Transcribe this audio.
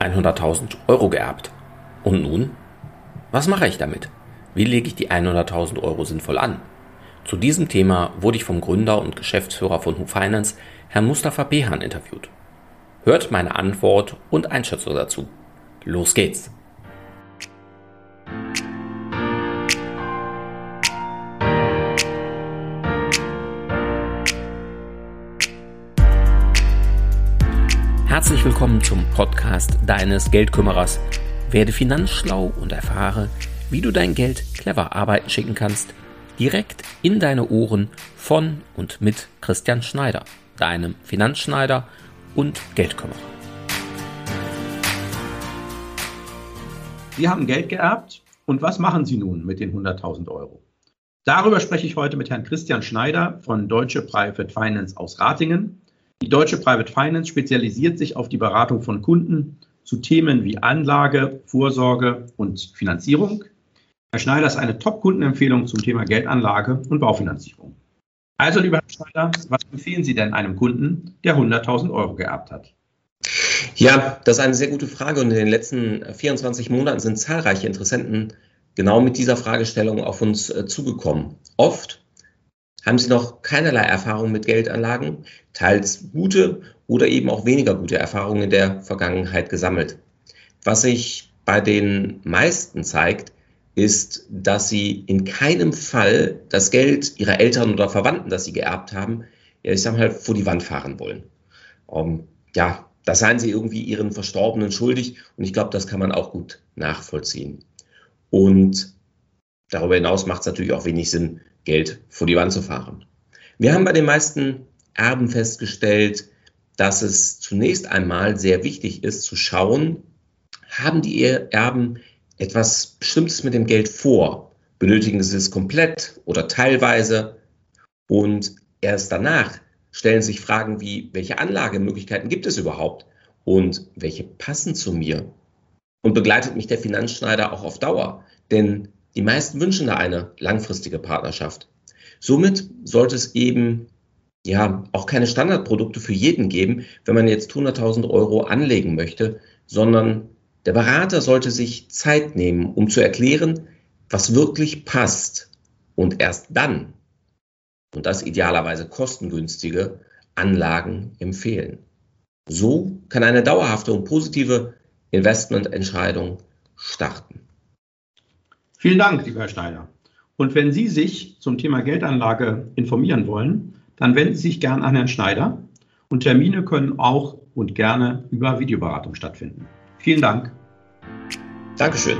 100.000 Euro geerbt. Und nun? Was mache ich damit? Wie lege ich die 100.000 Euro sinnvoll an? Zu diesem Thema wurde ich vom Gründer und Geschäftsführer von Who Finance, Herrn Mustafa Behan, interviewt. Hört meine Antwort und Einschätzung dazu. Los geht's! Herzlich willkommen zum Podcast deines Geldkümmerers. Werde finanzschlau und erfahre, wie du dein Geld clever arbeiten schicken kannst, direkt in deine Ohren von und mit Christian Schneider, deinem Finanzschneider und Geldkümmerer. Sie haben Geld geerbt und was machen Sie nun mit den 100.000 Euro? Darüber spreche ich heute mit Herrn Christian Schneider von Deutsche Private Finance aus Ratingen die Deutsche Private Finance spezialisiert sich auf die Beratung von Kunden zu Themen wie Anlage, Vorsorge und Finanzierung. Herr Schneider ist eine Top-Kundenempfehlung zum Thema Geldanlage und Baufinanzierung. Also, lieber Herr Schneider, was empfehlen Sie denn einem Kunden, der 100.000 Euro geerbt hat? Ja, das ist eine sehr gute Frage und in den letzten 24 Monaten sind zahlreiche Interessenten genau mit dieser Fragestellung auf uns äh, zugekommen. Oft haben Sie noch keinerlei Erfahrung mit Geldanlagen, teils gute oder eben auch weniger gute Erfahrungen in der Vergangenheit gesammelt. Was sich bei den meisten zeigt, ist, dass sie in keinem Fall das Geld ihrer Eltern oder Verwandten, das sie geerbt haben, ja, ich sag mal, vor die Wand fahren wollen. Um, ähm, ja, da seien sie irgendwie ihren Verstorbenen schuldig und ich glaube, das kann man auch gut nachvollziehen. Und darüber hinaus macht es natürlich auch wenig Sinn, Geld vor die Wand zu fahren. Wir haben bei den meisten Erben festgestellt, dass es zunächst einmal sehr wichtig ist zu schauen, haben die Erben etwas Bestimmtes mit dem Geld vor? Benötigen sie es komplett oder teilweise? Und erst danach stellen sich Fragen wie, welche Anlagemöglichkeiten gibt es überhaupt und welche passen zu mir? Und begleitet mich der Finanzschneider auch auf Dauer? Denn die meisten wünschen da eine langfristige Partnerschaft. Somit sollte es eben ja auch keine Standardprodukte für jeden geben, wenn man jetzt 100.000 Euro anlegen möchte, sondern der Berater sollte sich Zeit nehmen, um zu erklären, was wirklich passt und erst dann, und das idealerweise kostengünstige, Anlagen empfehlen. So kann eine dauerhafte und positive Investmententscheidung starten. Vielen Dank, lieber Herr Schneider. Und wenn Sie sich zum Thema Geldanlage informieren wollen, dann wenden Sie sich gern an Herrn Schneider. Und Termine können auch und gerne über Videoberatung stattfinden. Vielen Dank. Dankeschön.